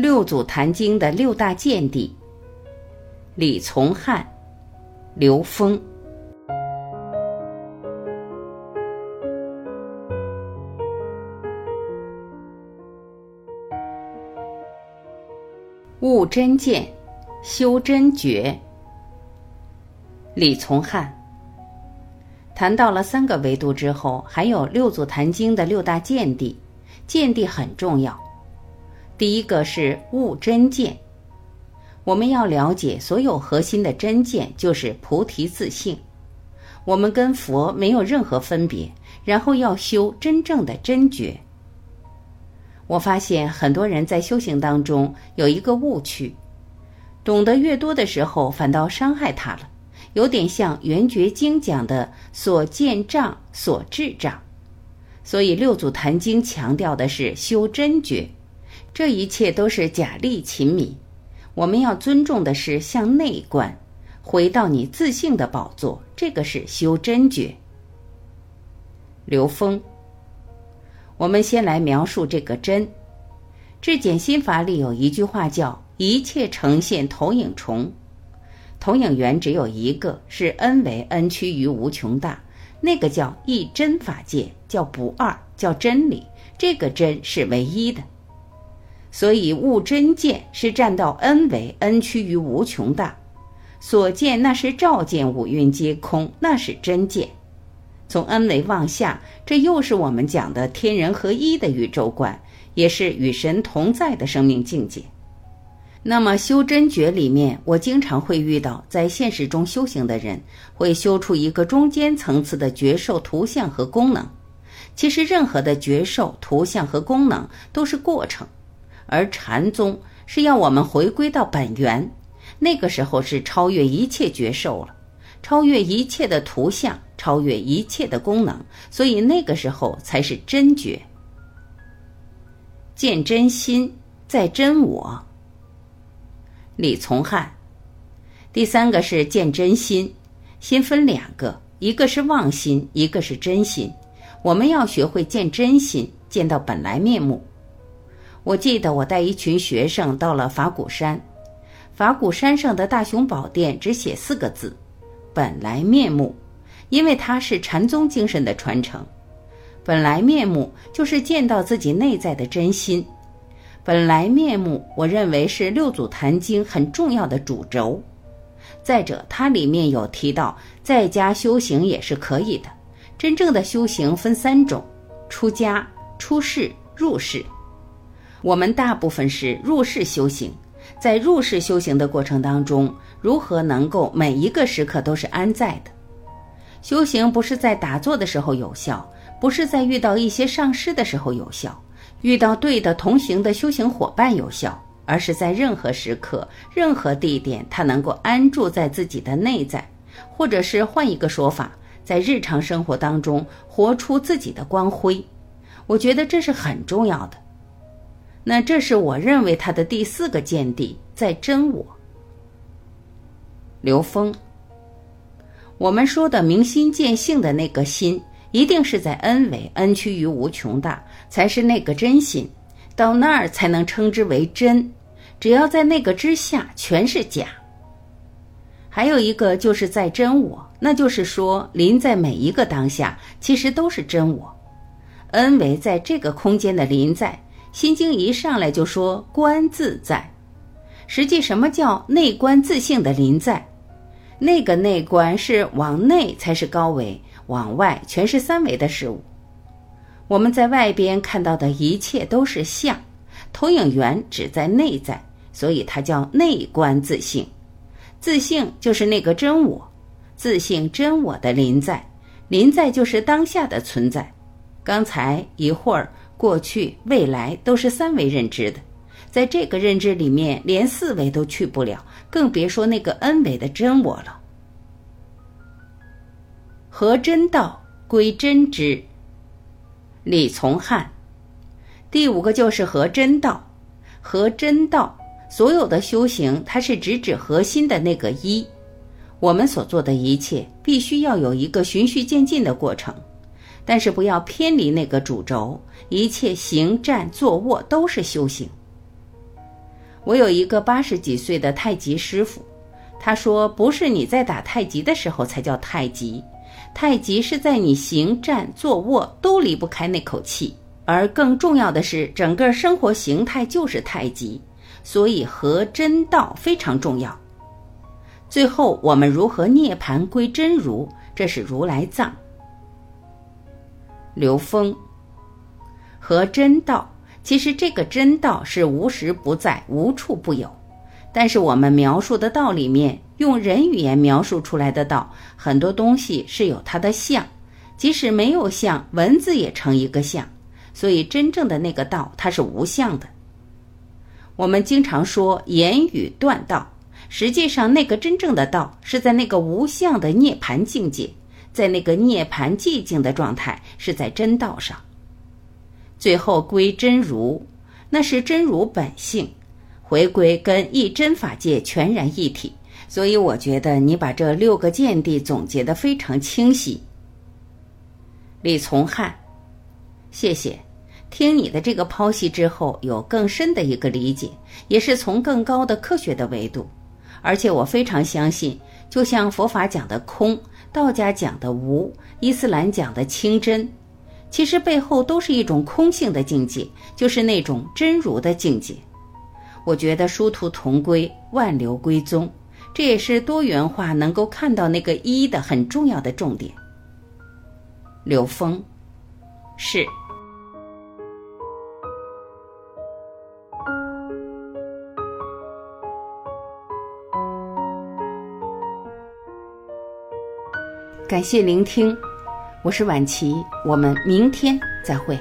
六祖坛经的六大见地，李从汉、刘峰。悟真见，修真觉。李从汉谈到了三个维度之后，还有六祖坛经的六大见地，见地很重要。第一个是悟真见，我们要了解所有核心的真见就是菩提自性，我们跟佛没有任何分别，然后要修真正的真觉。我发现很多人在修行当中有一个误区，懂得越多的时候，反倒伤害他了，有点像《圆觉经》讲的“所见障，所智障”。所以六祖坛经强调的是修真觉。这一切都是假力勤敏，我们要尊重的是向内观，回到你自信的宝座，这个是修真觉。刘峰，我们先来描述这个真。智简心法里有一句话叫“一切呈现投影重”，投影源只有一个，是 n 为 n 趋于无穷大，那个叫一真法界，叫不二，叫真理。这个真是唯一的。所以悟真见是站到 n 为 n 趋于无穷大，所见那是照见五蕴皆空，那是真见。从 n 维往下，这又是我们讲的天人合一的宇宙观，也是与神同在的生命境界。那么修真觉里面，我经常会遇到，在现实中修行的人会修出一个中间层次的觉受图像和功能。其实任何的觉受图像和功能都是过程。而禅宗是要我们回归到本源，那个时候是超越一切觉受了，超越一切的图像，超越一切的功能，所以那个时候才是真觉。见真心在真我。李从汉。第三个是见真心，心分两个，一个是妄心，一个是真心。我们要学会见真心，见到本来面目。我记得我带一群学生到了法鼓山，法鼓山上的大雄宝殿只写四个字：“本来面目”，因为它是禅宗精神的传承。本来面目就是见到自己内在的真心。本来面目，我认为是六祖坛经很重要的主轴。再者，它里面有提到在家修行也是可以的。真正的修行分三种：出家、出世、入世。我们大部分是入世修行，在入世修行的过程当中，如何能够每一个时刻都是安在的？修行不是在打坐的时候有效，不是在遇到一些上师的时候有效，遇到对的同行的修行伙伴有效，而是在任何时刻、任何地点，他能够安住在自己的内在，或者是换一个说法，在日常生活当中活出自己的光辉。我觉得这是很重要的。那这是我认为他的第四个见地，在真我。刘峰，我们说的明心见性的那个心，一定是在 n 为 n 趋于无穷大，才是那个真心，到那儿才能称之为真。只要在那个之下，全是假。还有一个就是在真我，那就是说临在每一个当下，其实都是真我。n 为在这个空间的临在。心经一上来就说观自在，实际什么叫内观自性的临在？那个内观是往内才是高维，往外全是三维的事物。我们在外边看到的一切都是相，投影源只在内在，所以它叫内观自性。自性就是那个真我，自性真我的临在，临在就是当下的存在。刚才一会儿。过去、未来都是三维认知的，在这个认知里面，连四维都去不了，更别说那个 n 维的真我了。合真道归真知。李从汉。第五个就是合真道，合真道，所有的修行，它是直指核心的那个一。我们所做的一切，必须要有一个循序渐进的过程。但是不要偏离那个主轴，一切行、站、坐、卧都是修行。我有一个八十几岁的太极师傅，他说：“不是你在打太极的时候才叫太极，太极是在你行、站、坐、卧都离不开那口气。而更重要的是，整个生活形态就是太极，所以合真道非常重要。最后，我们如何涅盘归真如？这是如来藏。”刘峰和真道。其实这个真道是无时不在、无处不有，但是我们描述的道里面，用人语言描述出来的道，很多东西是有它的相，即使没有相，文字也成一个相。所以真正的那个道，它是无相的。我们经常说言语断道，实际上那个真正的道是在那个无相的涅盘境界，在那个涅盘寂静的状态，是在真道上。最后归真如，那是真如本性，回归跟一真法界全然一体。所以我觉得你把这六个见地总结的非常清晰。李从汉，谢谢。听你的这个剖析之后，有更深的一个理解，也是从更高的科学的维度。而且我非常相信，就像佛法讲的空，道家讲的无，伊斯兰讲的清真。其实背后都是一种空性的境界，就是那种真如的境界。我觉得殊途同归，万流归宗，这也是多元化能够看到那个一的很重要的重点。刘峰，是。感谢聆听。我是晚琪，我们明天再会。